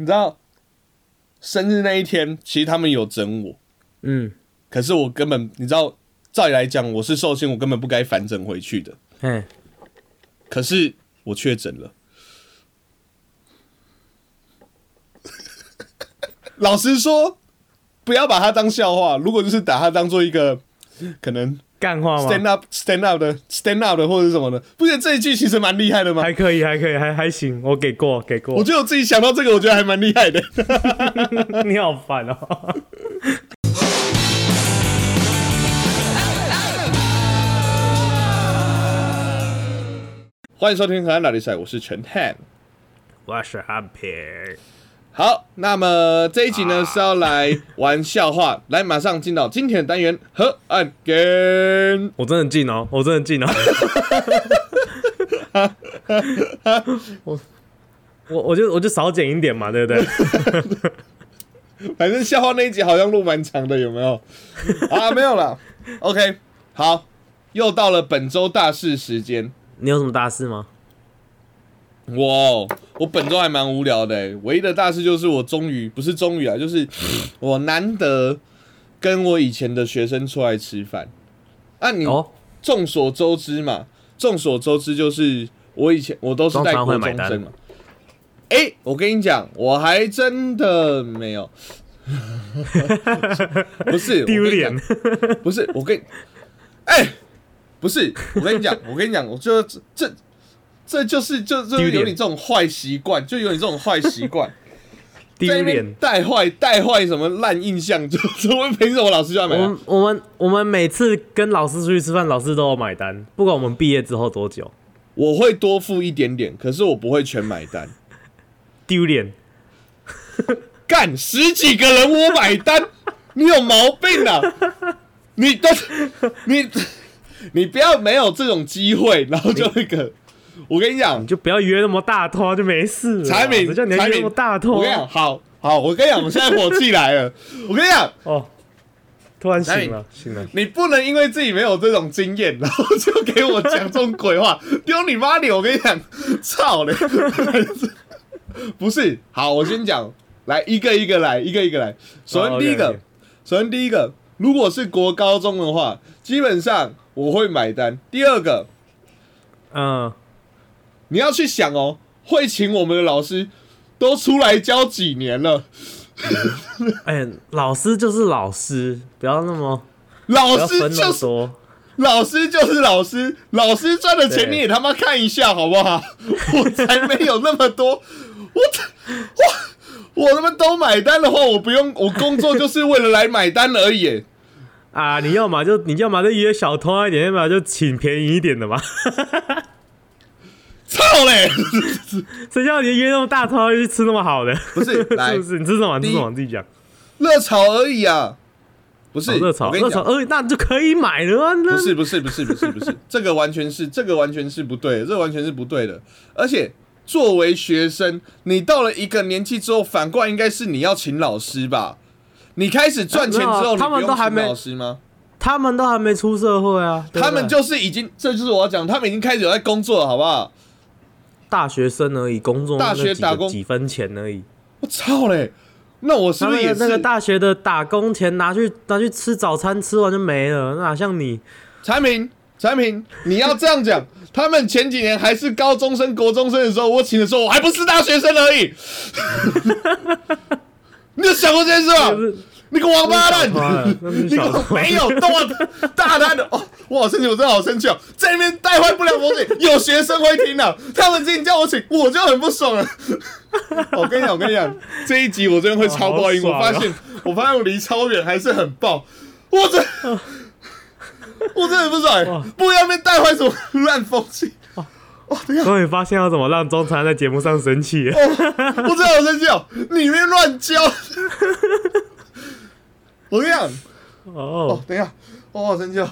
你知道生日那一天，其实他们有整我，嗯，可是我根本你知道，照理来讲我是寿星，我根本不该反整回去的。嗯，可是我确诊了。老实说，不要把它当笑话。如果就是把它当做一个可能干话吗？stand up stand up 的 stand up 的或者是什么的，不觉得这一句其实蛮厉害的吗？还可以，还可以，还还行，我给过，给过我。觉得我自己想到这个，我觉得还蛮厉害的。你好烦哦。欢迎收听《河岸拉力赛》，我是陈汉。我是 Happy。好，那么这一集呢是要来玩笑话，来马上进到今天的单元河岸 game。我真的进哦，我真的进哦。我我我就我就少剪一点嘛，对不对？反正笑话那一集好像录蛮长的，有没有？啊，没有了。OK，好，又到了本周大事时间。你有什么大事吗？哇，我本周还蛮无聊的欸，唯一的大事就是我终于不是终于啊，就是我难得跟我以前的学生出来吃饭。啊，你哦，众所周知嘛，众所周知就是我以前我都是带国通常会买单中生嘛。哎、我跟你讲，我还真的没有，不是丢脸。不是我跟，哎、不是我跟你讲，我跟你讲，我就这这这就是就就有你这种坏习惯，就有你这种坏习惯，丢脸。带坏带坏什么烂印象，就我们凭什么老师就要买单？我们我们我们每次跟老师出去吃饭，老师都要买单，不管我们毕业之后多久。我会多付一点点，可是我不会全买单。丢脸。干十几个人我买单，你有毛病啊！你都你你不要没有这种机会，然后就那个，我跟你讲你，就不要约那么大拖就没事了。产品谁叫你约那么大拖？我跟你讲，好好，我跟你讲，我现在火气来了，我跟你讲，哦，突然醒了，醒了。你不能因为自己没有这种经验，然后就给我讲这种鬼话，丢你妈脸！我跟你讲，操嘞！不是，好，我先讲，来一个一个来，一个一个来。首先第一个首先第一个，如果是国高中的话，基本上我会买单。第二个，嗯，你要去想哦，会请我们的老师都出来教几年了，哎、老师就是老师，不要那么老师就是。老师就是老师，老师赚的钱你也他妈看一下好不好？我才没有那么多，我我我他妈都买单的话，我不用，我工作就是为了来买单而已。啊，你要么就你要么就约小偷一点，要么就请便宜一点的嘛。操嘞！谁叫你约那么大偷去吃那么好的？不是 来是不是？你吃什么？吃什么？自己讲。热炒而已啊，不是哦热炒，热炒而已，那就可以买了啊。那不是不是不是不是不是，这个完全是这个完全是不对的，这个完全是不对的。而且作为学生，你到了一个年纪之后，反过来应该是你要请老师吧？你开始赚钱之后，他们都还没老师吗？他们都还没出社会啊，他们就是已经，这就是我要讲，他们已经开始有在工作了，好不好？大学生而已，工作大学打工几分钱而已。我操嘞！那我是不是也是那个大学的打工钱拿去拿去吃早餐，吃完就没了，哪像你？产品？产品，你要这样讲，他们前几年还是高中生、国中生的时候，我请的时候，我还不是大学生而已。你有想过这件事吗就？是你个王八蛋！你个没有动啊，大胆的哦！我好生气，我真的好生气哦，在那边带坏不良风景，有学生会听的、他们今天叫我请，我就很不爽了。我跟你讲，我跟你讲，这一集我真的会超爆音。哦好爽哦我发现，我发现我离超远还是很爆，我真，我真的很不哇爽，不要那边带坏什么烂风气。终于发现要怎么让中餐在节目上生气哦。我真的好生气哦！你们乱教。我跟你讲，哦哦，，等一下，我好生气哦！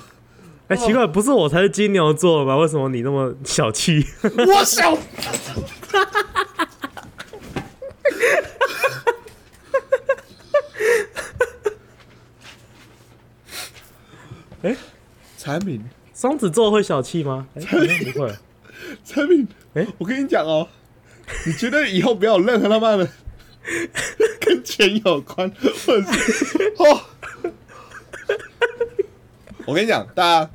哎、奇怪，不是我才是金牛座吗？为什么你那么小气？我小，哎产品，双子座会小气吗？哎、不会。产品，哎我跟你讲哦，你绝对以后不要有任何他妈的 跟钱有关，或者是哦。我跟你讲，大家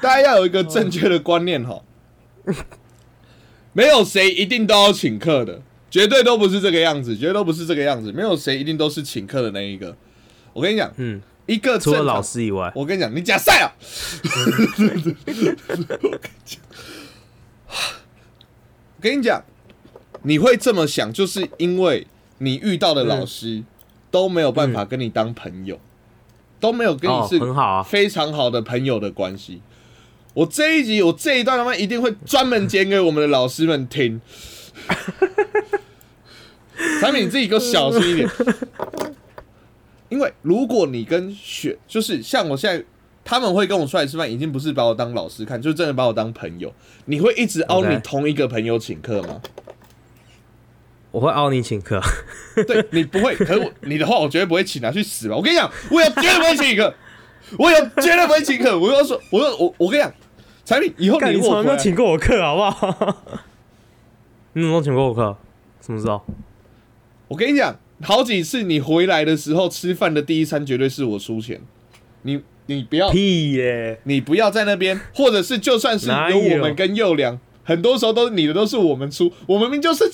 大家要有一个正确的观念哈，没有谁一定都要请客的，绝对都不是这个样子，绝对都不是这个样子，没有谁一定都是请客的那一个。我跟你讲，嗯，一个除了老师以外，我跟你讲，你假赛啊！我跟你讲，你会这么想，就是因为你遇到的老师都没有办法跟你当朋友，都没有跟你哦是很好啊非常好的朋友的关系。我这一集，我这一段他妈一定会专门剪给我们的老师们听。产品你自己给我小心一点，因为如果你跟学，就是像我现在，他们会跟我出来吃饭，已经不是把我当老师看，就真的把我当朋友。你会一直凹你同一个朋友请客吗？我会凹你请客。对你不会，可你的话，我绝对不会请他去死吧。我跟你讲，我有绝对不会请客，我有绝对不会请客。我要说，我说我我跟你讲，产品以后你 从来没有请过我客，好不好？你怎么请过我客？什么时候？我跟你讲，好几次你回来的时候吃饭的第一餐绝对是我出钱，你你不要屁耶！你不要在那边，或者是就算是有有我们跟幼良，很多时候都是你的都是我们出，我们明明就是，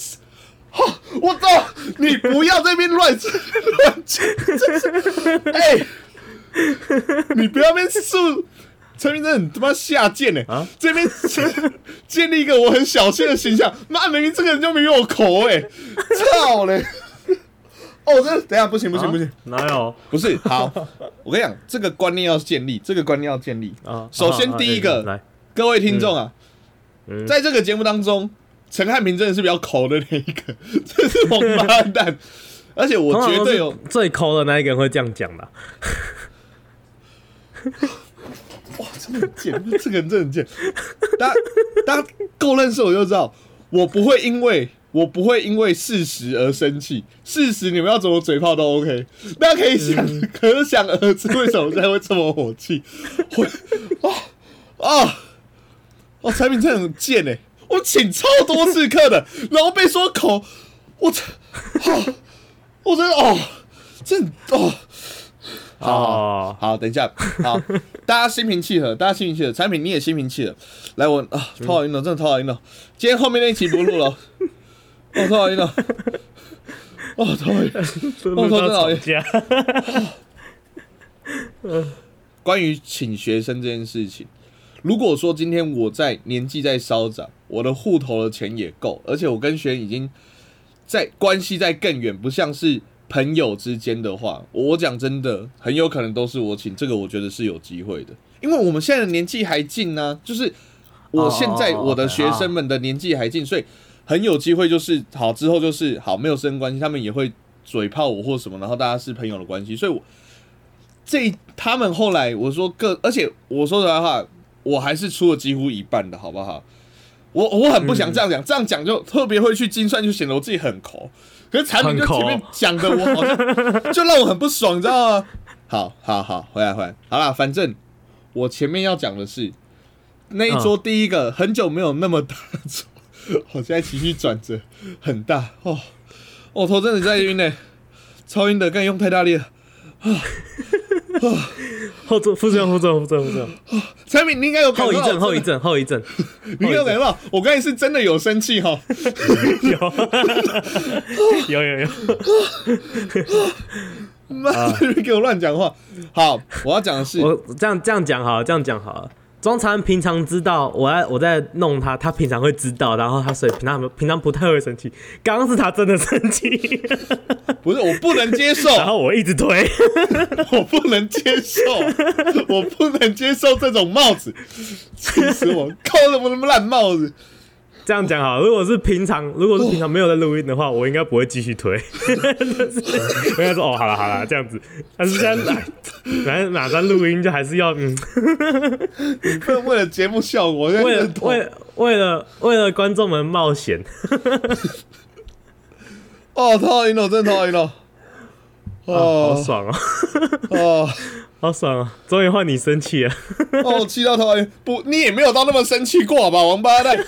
哈，我操，你不要这边乱乱讲，真是，哎、你不要在那边树。陈明真的很他妈下贱呢、啊这边建立一个我很小气的形象，妈明明这个人就没有口味、操嘞！哦，这等下不行不行不行，啊哪有不是好，我跟你讲，这个观念要建立，这个观念要建立。啊？首先啊第一个啊来，各位听众啊，嗯在这个节目当中，陈汉平真的是比较抠的那一个，真是王八蛋，而且我绝对有最抠的那一个人会这样讲的。哇，真的很贱，这个人真的很贱。大家大家够认识我就知道，我不会因为我不会因为事实而生气，事实你们要怎么嘴炮都 OK。大家可以想，可想而知为什么我现在会这么火气。会啊啊哦，产品真的很贱哎、我请超多次客的，然后被说口，我操，哦、我真的哦，真的哦。好好哦，好，等一下，好，大家心平气和，大家心平气和，产品你也心平气和。来，我啊，头好晕了，真的头好晕了。今天后面那一期不录了，哦，头好晕了，哦，头 好晕。录到吵架。关于请学生这件事情，如果说今天我在年纪在稍长，我的户头的钱也够，而且我跟学员已经在关系在更远，不像是朋友之间的话，我讲真的，很有可能都是我请，这个我觉得是有机会的，因为我们现在的年纪还近呢、就是我现在我的学生们的年纪还近，所以很有机会就是好之后就是好没有生关系，他们也会嘴炮我或什么，然后大家是朋友的关系，所以我这他们后来我说各，而且我说实在话，我还是出了几乎一半的好不好？我我很不想这样讲，这样讲就特别会去精算，就显得我自己很抠。可是产品就前面讲的，我 好像就让我很不爽，你知道吗？好好好，回来回来，好啦，反正我前面要讲的是那一桌第一个很久没有那么大的桌，我现在情绪转折很大哦，我头真的在晕呢、超晕的，刚才用太大力了。后座副作用，副作用，副作用，副作用。产品你应该有后遗症，后遗症，后遗症。你有感冒，我刚才是真的有生气哈。有有有。妈的，给我乱讲话。好，我要讲的是，我这样这样讲好了，这样讲好了。庄禅平常知道我在我在弄他，他平常会知道，然后他所以平常平常不太会生气。刚刚是他真的生气，不是我不能接受，然后我一直推。我不能接受，我不能接受这种帽子，气死我！扣什么什么烂帽子？这样讲好了，如果是平常，如果是平常没有在录音的话，我应该不会继续推。我应该说哦，好了好了，这样子。但是现在来，反正哪在录音就还是要嗯，你不能为了节目效果，为了为为了为了观众们冒险。哦，讨厌了，真的讨厌了。哦好哦爽哦，哦好爽哦！终于换你生气了。哦，气到讨厌！不，你也没有到那么生气过好吧，王八蛋。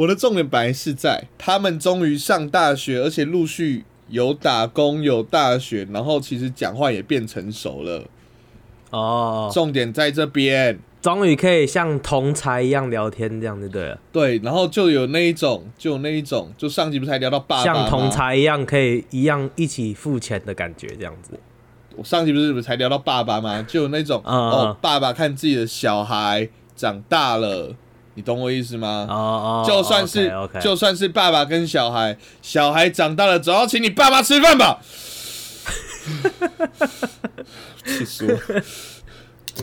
我的重点本来是在他们终于上大学，而且陆续有打工、有大学，然后其实讲话也变成熟了。哦，重点在这边，终于可以像同才一样聊天，这样就对了。对，然后就有那一种，就有那一种，就上集不是还聊到爸爸像同吗？才一样可以一样一起付钱的感觉，这样子。我上集不是才聊到爸爸吗？就有那种哦，爸爸看自己的小孩长大了，你懂我意思吗？哦哦，就算是就算是爸爸跟小孩，小孩长大了，总要请你爸爸吃饭吧？气死我！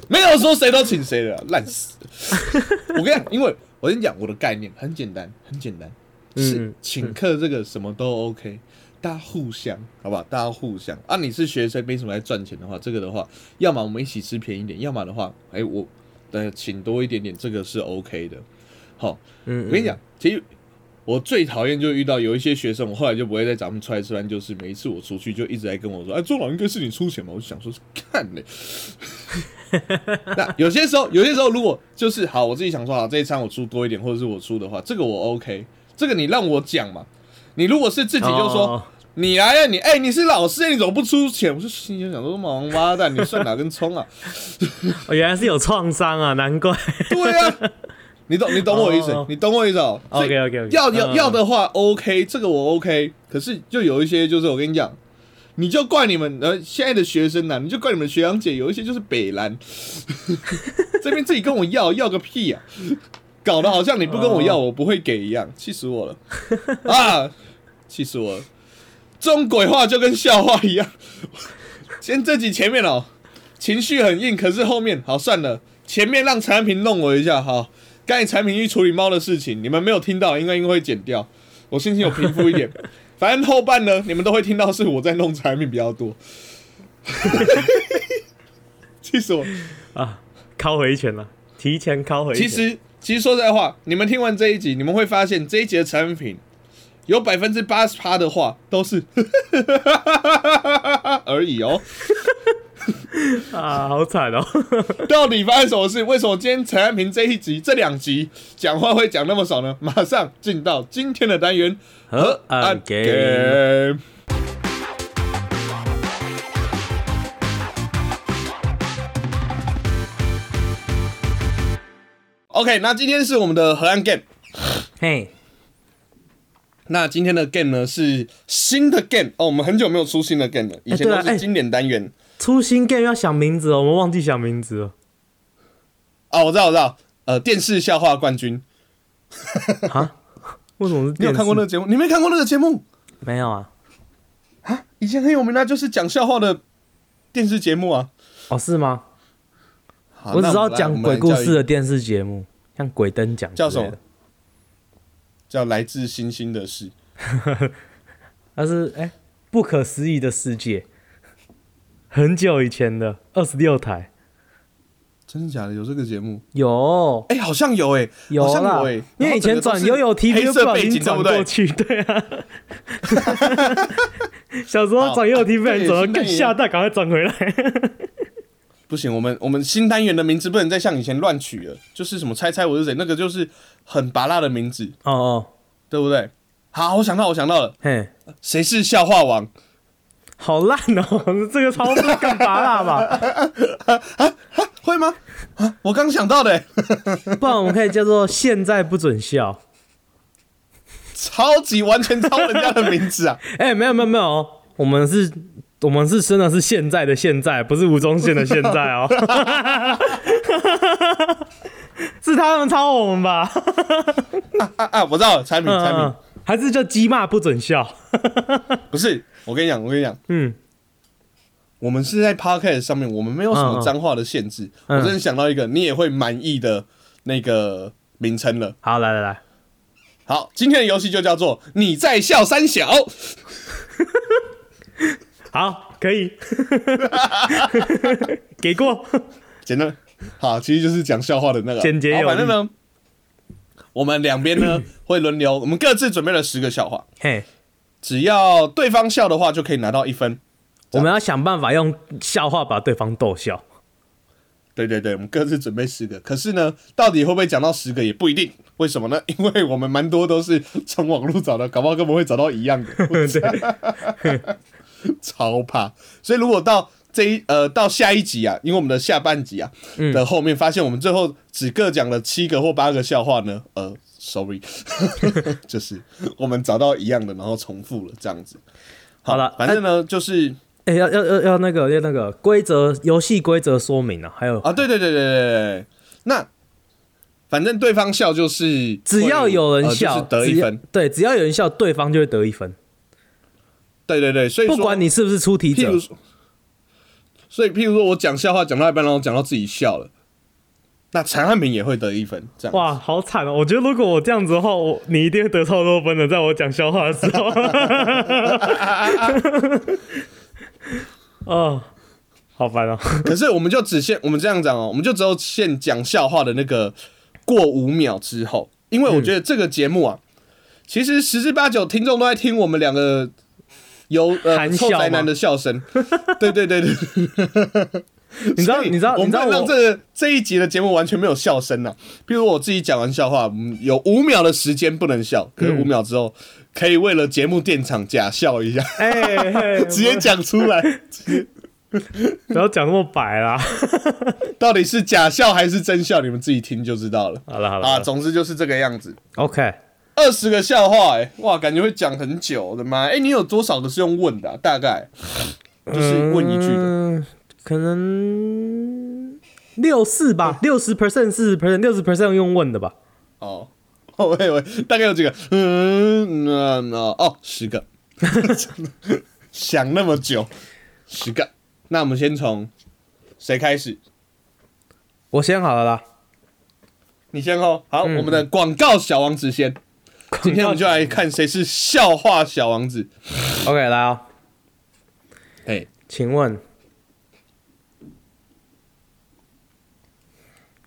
没有说谁都请谁的啊，烂死！我跟你讲，因为我跟你讲，我的概念很简单，很简单，是嗯请客这个什么都 OK，大家互相，好不好？大家互相啊，你是学生，没什么来赚钱的话，这个的话，要么我们一起吃便宜点，要么的话，哎、我呃请多一点点，这个是 OK 的。好，嗯，我跟你讲，其实我最讨厌就遇到有一些学生，我后来就不会再找他们出来吃饭，就是每一次我出去就一直在跟我说，哎，周老应该是你出钱嘛，我就想说，看嘞。那有些时候，有些时候如果就是好，我自己想说好，这一餐我出多一点，或者是我出的话，这个我 OK，这个你让我讲嘛。你如果是自己就说、哦你来呀、你哎、你是老师，你怎么不出钱？我就心里想说，妈王八蛋，你算哪根葱啊？哦原来是有创伤啊，难怪。对啊，你懂你懂我意思 哦，你懂我意思哦。OK，OK，OK 要要嗯要的话 OK，这个我 OK。可是就有一些就是我跟你讲，你就怪你们呃现在的学生呐、啊，你就怪你们学长姐，有一些就是北蓝，这边自己跟我要要个屁啊！搞得好像你不跟我要，哦我不会给一样，气死我了啊！气死我了！这种鬼话就跟笑话一样。先这集前面哦，情绪很硬，可是后面好算了，前面让产品弄我一下哈。刚才产品去处理猫的事情，你们没有听到，应该应该会剪掉。我心情有平复一点。反正后半呢，你们都会听到是我在弄产品比较多。气死我！啊，敲回一拳了，提前敲回一拳。其实，其实说实在话，你们听完这一集，你们会发现这一集的产品有百分之八十趴的话都是 而已哦。啊，好惨哦。到底发生什么事？为什么今天陈安平这一集、这两集讲话会讲那么少呢？马上进到今天的单元和安 game。OK，那今天是我们的河岸 game。嘿，那今天的 game 呢是新的 game 哦，我们很久没有出新的 game 了，以前都是经典单元。出新 game 要想名字哦，我们忘记想名字了。哦，我知道，我知道，呃，电视笑话冠军，啊？为什么是？你有看过那个？节目？你没看过那个节目？没有啊？啊以前很有名的，就是讲笑话的电视节目啊。哦，是吗？我只知道讲鬼故事，的电视节目，像鬼灯奖叫什么？叫《来自星星的事》。它是哎、不可思议的世界，很久以前的二十六台真的假的？有这个节目？有哎、好像有哎、有啦好像有哎、因为以前转悠悠 TV 黑就不小心？转过去，对啊。小时候转悠悠 TV 转到，对更吓到，赶快转回来。不行，我们我们新单元的名字不能再像以前乱取了，就是什么猜猜我是谁，那个就是很拔辣的名字，哦哦，对不对？好，我想到，我想到了，嘿，谁是笑话王？好烂哦，这个超不敢拔辣吧？会吗？啊，我刚想到的、欸，不然我们可以叫做现在不准笑。超级完全抄人家的名字啊！哎、没有没有没有哦，我们是，我们是真的是现在的现在，不是吴宗宪的现在哦。是他们抄我们吧？啊啊，我知道了，产品产品、嗯嗯，还是叫鸡骂不准笑？不是，我跟你讲，我跟你讲，嗯，我们是在 podcast 上面，我们没有什么脏话的限制。嗯我真的想到一个你也会满意的那个名称了。好，来来来，好，今天的游戏就叫做“你在笑三小 好，可以，给过。”，简单。好，其实就是讲笑话的那个。简洁有力反正呢，我们两边呢 会轮流，我们各自准备了十个笑话，嘿，只要对方笑的话，就可以拿到一分。我们要想办法用笑话把对方逗笑。对对对，我们各自准备十个。可是呢，到底会不会讲到十个也不一定。为什么呢？因为我们蛮多都是从网络找的，搞不好根本会找到一样的。超怕。所以如果到这一呃到下一集啊，因为我们的下半集啊的后面发现我们最后只各讲了七个或八个笑话呢，呃，sorry，就是我们找到一样的，然后重复了这样子。好了反正呢就是哎、要要要要那个要那个规则游戏规则说明啊，还有啊，对对对对对对对，那反正对方笑就是只要有人笑，呃就是得一分。对，只要有人笑，对方就会得一分，对对对，所以不管你是不是出题者譬如。说，所以譬如说我讲笑话讲到一半，然后讲到自己笑了，那陈汉平也会得一分，这样。哇，好惨哦！我觉得如果我这样子的话，我你一定会得超多分的，在我讲笑话的时候。哦，好烦哦！可是我们就只限我们这样讲哦，我们就只有限讲笑话的那个过五秒之后，因为我觉得这个节目啊，其实十之八九听众都在听我们两个有呃宅男的笑声。对对对对，你知道，你知道，我们让这个这一集的节目完全没有笑声呐、比如我自己讲完笑话，嗯，有五秒的时间不能笑，可是嗯五秒之后可以为了节目电场假笑一下，直接讲出来，不要讲那么白啦。到底是假笑还是真笑，你们自己听就知道了。好了好了啊，总之就是这个样子。，OK，二十个笑话、哎，哇，感觉会讲很久，我的妈！哎、你有多少个是用问的啊、大概就是问一句的。嗯，可能六四吧，六十 percent、四十 percent、六十 percent 用问的吧。哦，哦，喂喂大概有几个，嗯，那那哦，十个，想那么久，十个。那我们先从谁开始？我先好了啦，你先哦。好，我们的广告小王子先。今天我们就来看谁是笑话小王子。OK 来啊、哎，请问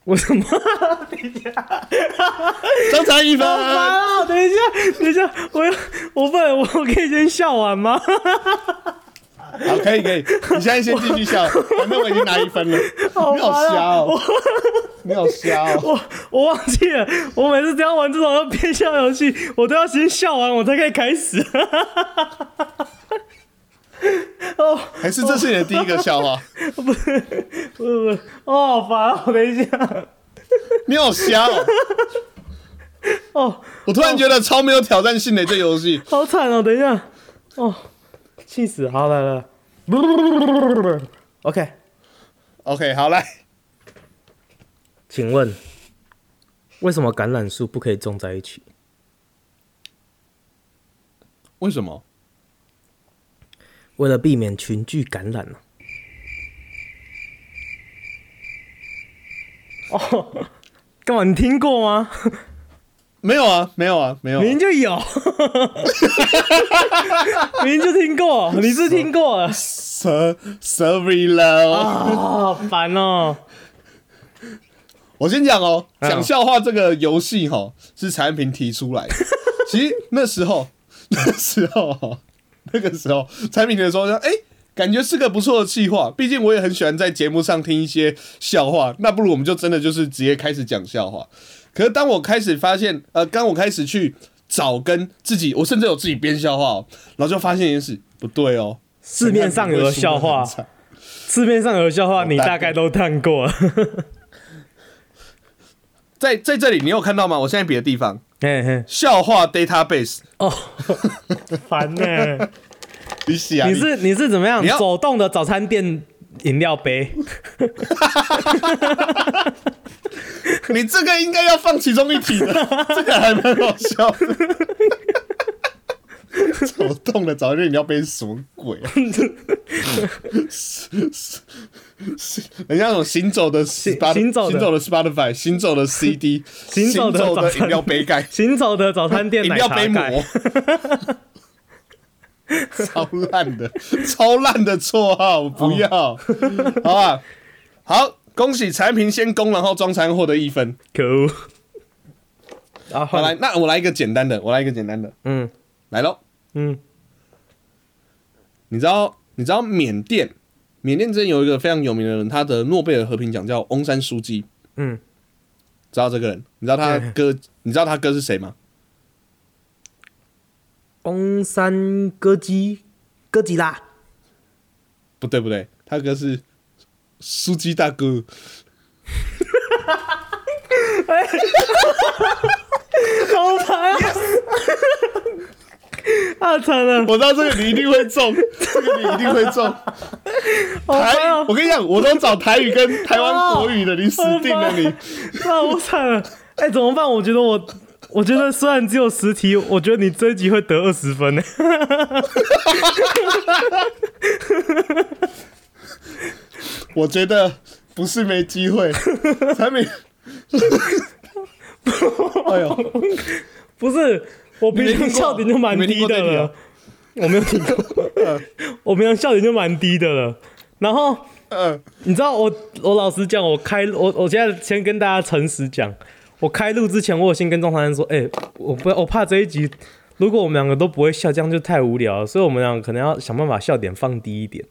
我什么？张才一分。啊！等一下，等一下，我要我不能，我可以先笑完吗？好，可以可以，你现在先继续笑，反正我已经拿一分了。好你好瞎哦，你好瞎哦。我 我忘记了，我每次只要玩这种变笑游戏，我都要先笑完，我才可以开始。哦，还是这是你的第一个笑话？不不不，哦，好烦哦！等一下，你好瞎哦！哦，我突然觉得超没有挑战性的这游戏。好惨哦！等一下，哦，气死！好来来，OK，OK，好来，请问为什么橄榄树不可以种在一起？为什么？为了避免群聚感染呢、哦，干嘛？你听过吗？没有啊，没有啊，没有啊、明明就有，明明就听过，你是听过了 So sorry 了。啊，好烦哦！我先讲哦，嗯讲笑话这个游戏哈是产品提出来的。其实那时候，那时候齁，那个时候产品的时候说，哎、感觉是个不错的计划。毕竟我也很喜欢在节目上听一些笑话，那不如我们就真的就是直接开始讲笑话。可是当我开始发现，呃，当我开始去找跟自己，我甚至有自己编笑话、哦，然后就发现一件事，不对哦，市面上有的笑话，市面上有的笑话，你大概都看过。了。在在这里，你有看到吗？我现在别的地方，嘿嘿，笑话 database，哦，烦呢、你你是你是怎么样？走动的早餐店饮料杯？你这个应该要放其中一题的，这个还蛮好笑的。走动的早餐你要背什么鬼啊？人家那种行走的 Spot- 行走的行走的 Spotify，行走的 CD，行走的饮料杯盖，行走的早餐店饮料杯膜盖。，超烂的，超烂的绰号，我不要，好吧？好，恭喜产品先攻，然后装餐获得一分。可恶！啊，好来，那我来一个简单的，我来一个简单的，嗯来喽。嗯，你知道你知道缅甸缅甸之前有一个非常有名的人，他的诺贝尔和平奖叫翁山书记，嗯，知道这个人？你知道他哥？你知道他哥是谁吗？翁山歌姬，歌姬啦，不对不对，他哥是书记大哥。好烦啊！啊，惨了！我知道这个你一定会中，这个你一定会中。台！我跟你讲，我都找台语跟台湾国语的，你死定了你！那我惨了！哎、怎么办？我觉得我，我觉得虽然只有十题，我觉得你这一集会得二十分呢。我觉得不是没机会，产品。哎呦，不是，我平常笑点就蛮低的了。我没有听过，我平常笑点就蛮低的了。然后嗯，你知道我，我老实讲，我开我我现在先跟大家诚实讲，我开录之前，我有先跟钟常人说，哎、我不我怕这一集，如果我们两个都不会笑，这样就太无聊了，所以我们两个可能要想办法笑点放低一点。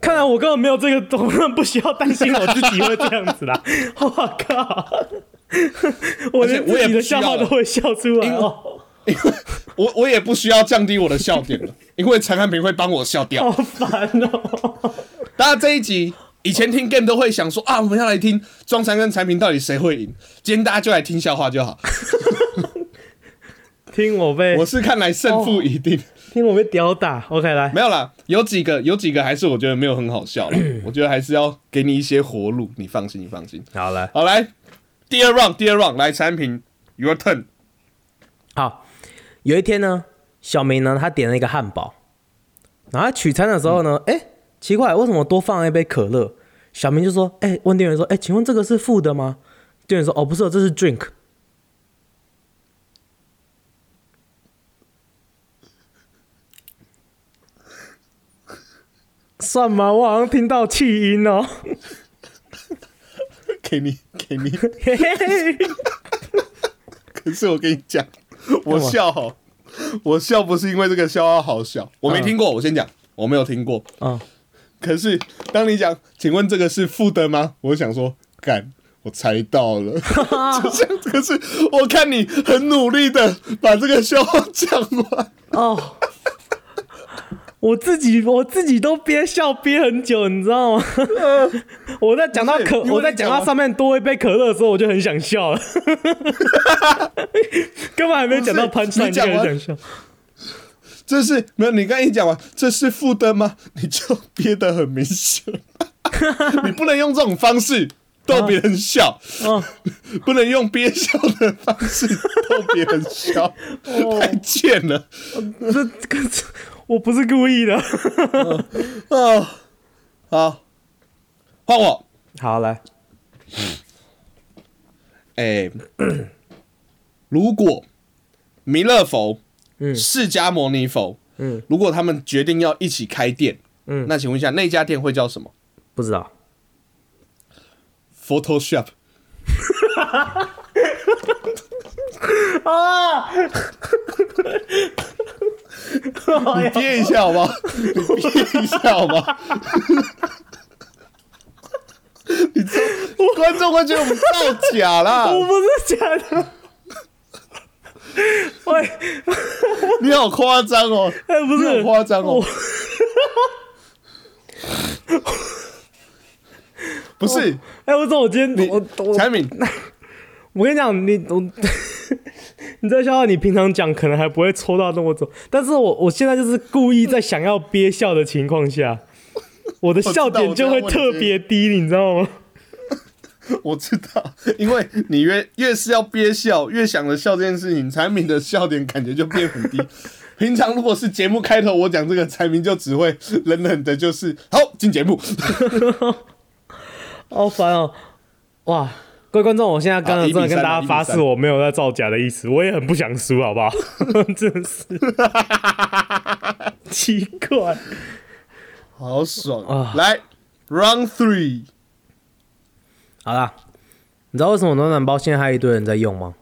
看来我根本没有这个，我根本不需要担心我自己会这样子啦。我靠！我连而且我也自己的笑话都会笑出来哦，我我也不需要降低我的笑点了，因为陈汉平会帮我笑掉。好烦哦！大家这一集以前听 game 都会想说啊，我们要来听庄三跟产品到底谁会赢。今天大家就来听笑话就好。听我被我是看来胜负已定。听我被屌打，OK 来，没有啦，有几个有几个还是我觉得没有很好笑了。我觉得还是要给你一些活路，你放心，你放心。好来，好，来第二 round，第二 round 来产品，your turn。好，有一天呢，小明呢，他点了一个汉堡，然后他取餐的时候呢，哎、奇怪，为什么多放了一杯可乐？小明就说，哎、问店员说，哎、请问这个是付的吗？店员说，哦，不是，这是 drink。算吗？我好像听到气音哦。给你，给你。可是我跟你讲，我笑好，我笑不是因为这个笑话好笑，我没听过。我先讲，我没有听过。嗯，可是当你讲，请问这个是负的吗？我想说，干，我猜到了。就这样，可是我看你很努力的把这个笑话讲完。哦，我自己我自己都憋笑憋很久，你知道吗？我在讲到可我在讲到上面多一杯可乐的时候，我就很想笑了，根本还没讲到不是 punch line 就你讲完很想笑。这是没有，你刚才一讲完，这是负的吗？你就憋得很明显。你不能用这种方式逗别人笑，哦，不能用憋笑的方式逗别人笑，太贱了。这这个我不是故意的。哦，好，换我。好，来，哎、如果弥勒佛、嗯释迦牟尼佛，嗯如果他们决定要一起开店，嗯那请问一下，那家店会叫什么不知道。？Photoshop。啊！你憋一下好不好？你憋一下好吗？你观众会觉得我们造假啦！我不是假的。喂，你好夸张哦！哎，不是夸张哦！不是，哎，我说我今天你我我产品 我跟你讲，你我你这笑话你平常讲可能还不会抽到那么重，但是我我现在就是故意在想要憋笑的情况下，我的笑点就会特别低，你知道吗？我知道，因为你越越是要憋笑，越想着笑这件事情，产品的笑点感觉就变很低。平常如果是节目开头我讲这个，产品就只会冷冷的，就是好进节目。好烦哦！哇，各位观众，我现在刚好1比刚真的跟大家发誓，1比3我没有在造假的意思，我也很不想输，好不好？真的是奇怪。好爽啊来，Round Three，好啦，你知道为什么暖暖包现在还有一堆人在用吗？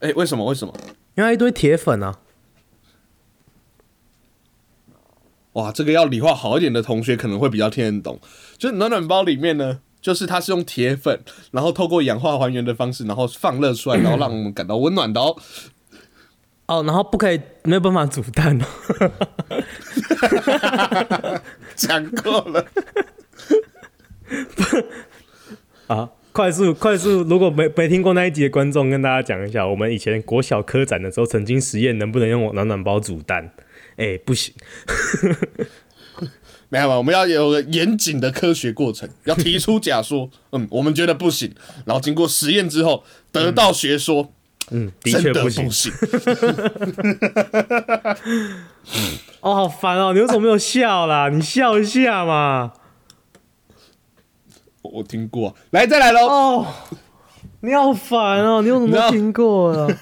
哎、为什么？为什么？因为一堆铁粉啊。哇，这个要理化好一点的同学可能会比较听得懂。就是暖暖包里面呢，就是它是用铁粉，然后透过氧化还原的方式，然后放热出来，然后让我们感到温暖的哦。哦，然后不可以没有办法煮蛋哦。讲过了，啊，快速快速，如果没没听过那一集的观众，跟大家讲一下，我们以前国小科展的时候，曾经实验能不能用暖暖包煮蛋，哎、不行，没有吧？我们要有个严谨的科学过程，要提出假说，嗯，我们觉得不行，然后经过实验之后得到学说，嗯，的确不行。行。哦，好烦哦！你为什么没有笑啦？你笑一下嘛。我听过，来再来喽。哦，你好烦哦！你为什么听过了？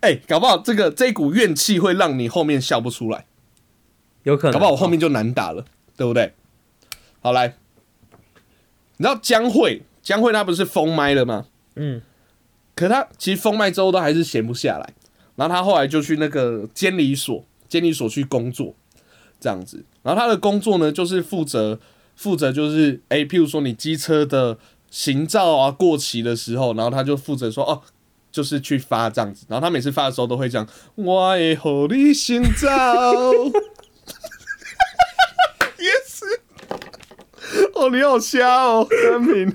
哎、搞不好这个这一股怨气会让你后面笑不出来，有可能，搞不好我后面就难打了，对不对？好来，你知道江蕙，江蕙她不是封麦了吗？嗯，可她其实封麦之后都还是闲不下来，然后她后来就去那个监理所，监理所去工作，这样子。然后她的工作呢，就是负责负责就是哎、譬如说你机车的行照啊过期的时候，然后他就负责说哦。就是去发这样子，然后他每次发的时候都会讲“我会和你行照”，也是，哦，你好瞎哦，三明。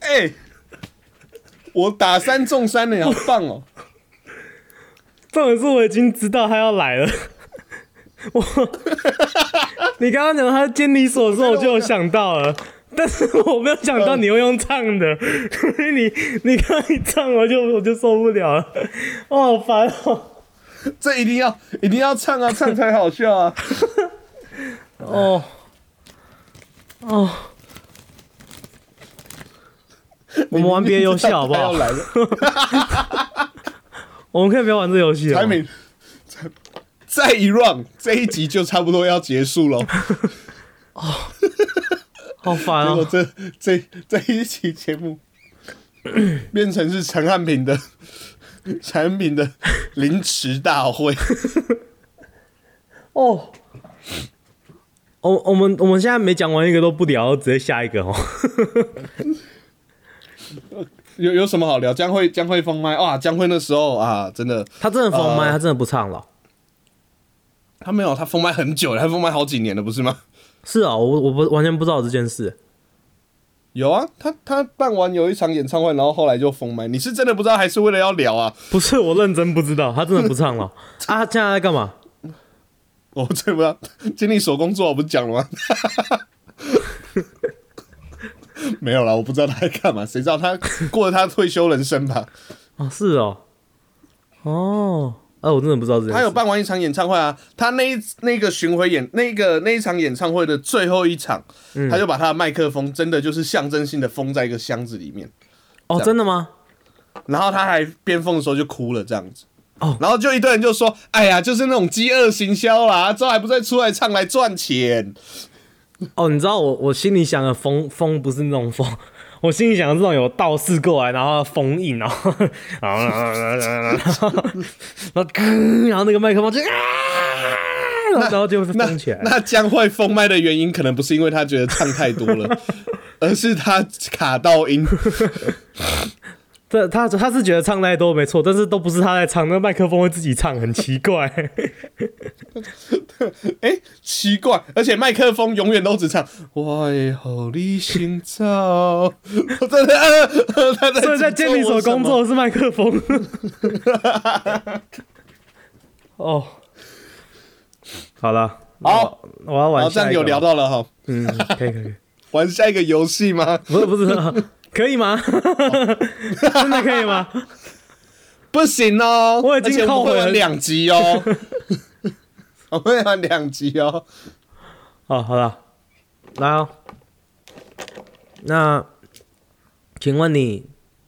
哎、我打三中三呢，好棒哦！重点是我已经知道他要来了。我，你刚刚讲他监理所的时候，我就有想到了，但是我没有想到你会用唱的，所以你你刚刚一唱，我就我就受不了了，我，好烦哦，这一定要一定要唱啊，唱才好笑啊！哦，哦，我们玩别的游戏好不好？要？来了，我们可以不要玩这游戏了吗。台美，再再一 round，这一集就差不多要结束了。好烦哦！结果这这这一期节目变成是陈汉平的产品的凌迟大会。哦，我我们我们现在没讲完一个都不聊，直接下一个哦。有有什么好聊？将会将会封麦哇！将会那时候啊，真的，他真的封麦，呃他真的不唱了。他没有，他封麦很久了，他封麦好几年了，不是吗？是啊，我我不完全不知道这件事。有啊，他他办完有一场演唱会，然后后来就封麦。你是真的不知道，还是为了要聊啊？不是，我认真不知道，他真的不唱了 啊！他现在在干嘛？我真不知道，经理手工作我不是讲了吗？没有啦，我不知道他在干嘛，谁知道他过了他退休人生吧？哦，是哦，哦，哎、我真的不知道这件事。他有办完一场演唱会啊，他那一那个巡回演那个那一场演唱会的最后一场，他就把他的麦克风真的就是象征性的封在一个箱子里面，哦，真的吗？然后他还边封的时候就哭了这样子。哦然后就一堆人就说：“哎呀，就是那种饥饿行销啦，之后还不再出来唱来赚钱。哦，你知道我我心里想的封封不是那种封，我心里想的这种有道士过来，然后封印，然后然后然后然后然后然后然后那个麦克风就啊，然后就会封起来。那将会封麦的原因，可能不是因为他觉得唱太多了，而是他卡到音。这他他是觉得唱太多没错，但是都不是他在唱，那个麦克风会自己唱，很奇怪。哎、奇怪，而且麦克风永远都只唱“我会好你心照”，我真的，他在所以在监理所工作的是麦克风。哦，好了，好，我要玩然后这样有聊到了哈，嗯，可以可以，玩下一个游戏吗？不是不是，可以吗？真的可以吗？不行哦，我已经后悔了两集哦，我们会玩两集哦。哦，好了，来哦。那，请问你，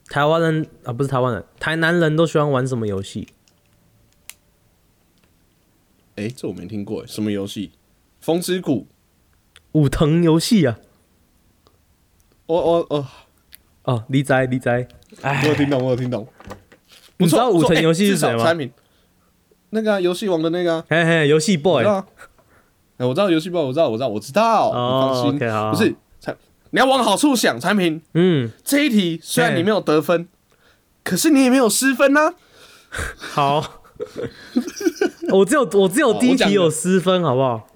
台湾人啊，不是台湾人，台南人都喜欢玩什么游戏？哎、这我没听过，什么游戏？风之谷？武藤游戏啊。我我我哦，理仔理仔，哎。我有听懂，我有听懂。你知道五层游戏是至少谁吗？产品那个啊游戏王的那个啊，嘿嘿，游戏 boy 我知道游戏 boy，，我知道，我知道，我知道。你放哦心，，OK 好，不是产，你要往好处想，产品。嗯，这一题虽然你没有得分，可是你也没有失分呐。好，我只有我只有第一题有失分，好不好？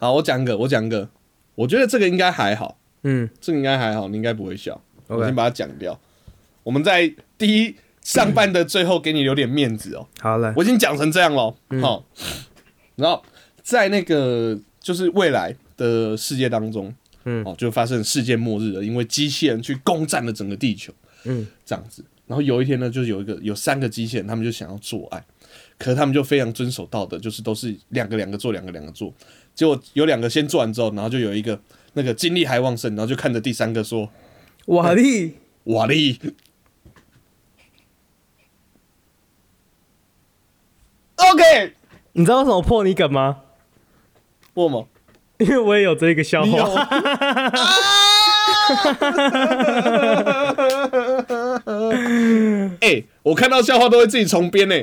好，我讲一个，我讲一个，我觉得这个应该还好，嗯这个应该还好，你应该不会笑。我先把它讲掉。我们在第一上半的最后给你留点面子哦。好嘞，我已经讲成这样了，嗯好、然后在那个就是未来的世界当中，嗯哦，就发生世界末日了，因为机器人去攻占了整个地球，嗯，这样子。然后有一天呢，就有一个有三个机器人，他们就想要做爱，可是他们就非常遵守道德，就是都是两个两个做，两个两个做。结果有两个先做完之后，然后就有一个那个精力还旺盛，然后就看着第三个说瓦力，：“瓦力。” OK，你知道为什么破你梗吗？破吗？因为我也有这个笑话。哎、我看到笑话都会自己重编呢，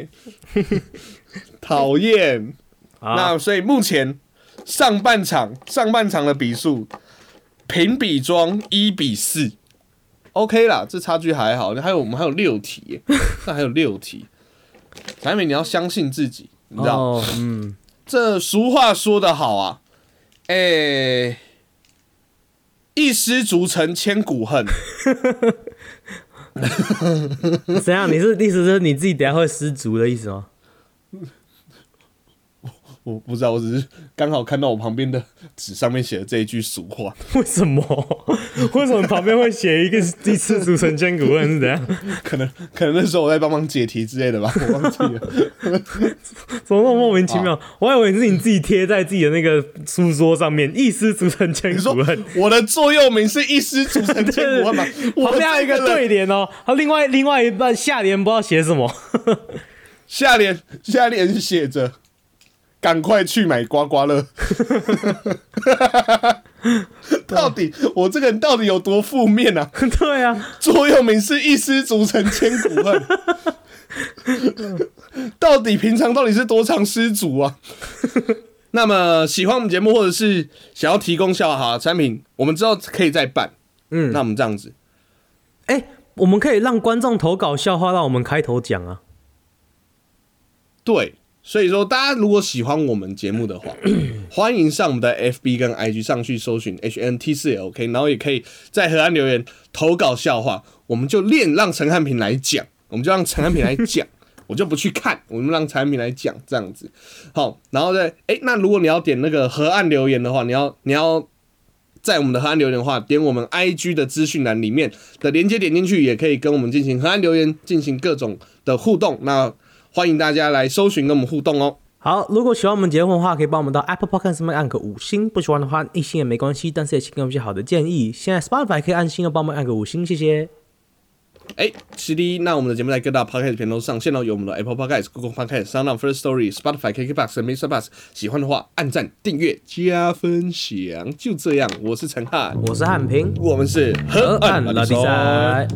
讨厌。好那所以目前上半场上半场的比数平比庄一比四，OK 啦，这差距还好。还有我们还有六题耶，那还有六题。产品你要相信自己，你知道？哦，嗯，这俗话说得好啊，哎、一失足成千古恨。怎样？你是意思是你自己等下会失足的意思吗？我不知道，我只是刚好看到我旁边的纸上面写的这一句俗话，为什么？为什么旁边会写一个 “一次组成千古恨”是怎样？可能可能那时候我在帮忙解题之类的吧，我忘记了。怎么那么莫名其妙？我还以为是你自己贴在自己的那个书桌上面，“一失足成千古恨我的座右铭是一失足成千古恨吗？”，我旁边还有一个对联哦，他另外另外一半下联不知道写什么。下联下联写着“赶快去买刮刮乐”。到底我这个人到底有多负面啊？对啊，座右铭是一失足成千古恨。到底平常到底是多常失足啊？那么喜欢我们节目，或者是想要提供笑话产品，我们知道可以再办。嗯那我们这样子，哎、我们可以让观众投稿笑话，让我们开头讲啊。对，所以说大家如果喜欢我们节目的话，欢迎上我们的 FB 跟 IG 上去搜寻 HNT 四 LK，然后也可以在河岸留言投稿笑话，我们就练让陈汉平来讲，我们就让陈汉平来讲。我就不去看，我们让陈汉平来讲这样子，好，然后再哎、那如果你要点那个河岸留言的话，你要你要在我们的河岸留言的话，点我们 IG 的资讯栏里面的连接点进去，也可以跟我们进行河岸留言，进行各种的互动。那欢迎大家来搜寻跟我们互动哦。好，如果喜欢我们节目的话，可以帮我们到 Apple Podcast 上面按个五星；不喜欢的话，一星也没关系，但是也请给我们一些好的建议。现在 Spotify 可以按星的，帮我们按个五星，谢谢。哎，是的，那我们的节目在各大 podcast 频道上线了，有我们的 Apple Podcast、Google Podcast、Sound On、First Story、Spotify、KKBox 和 Mr. Bus。喜欢的话，按赞、订阅、加分享，就这样。我是陈汉，我是汉平，我们是河河岸岸拉力拉力赛赛，，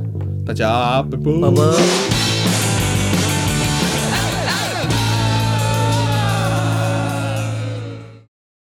大家拜拜拜拜。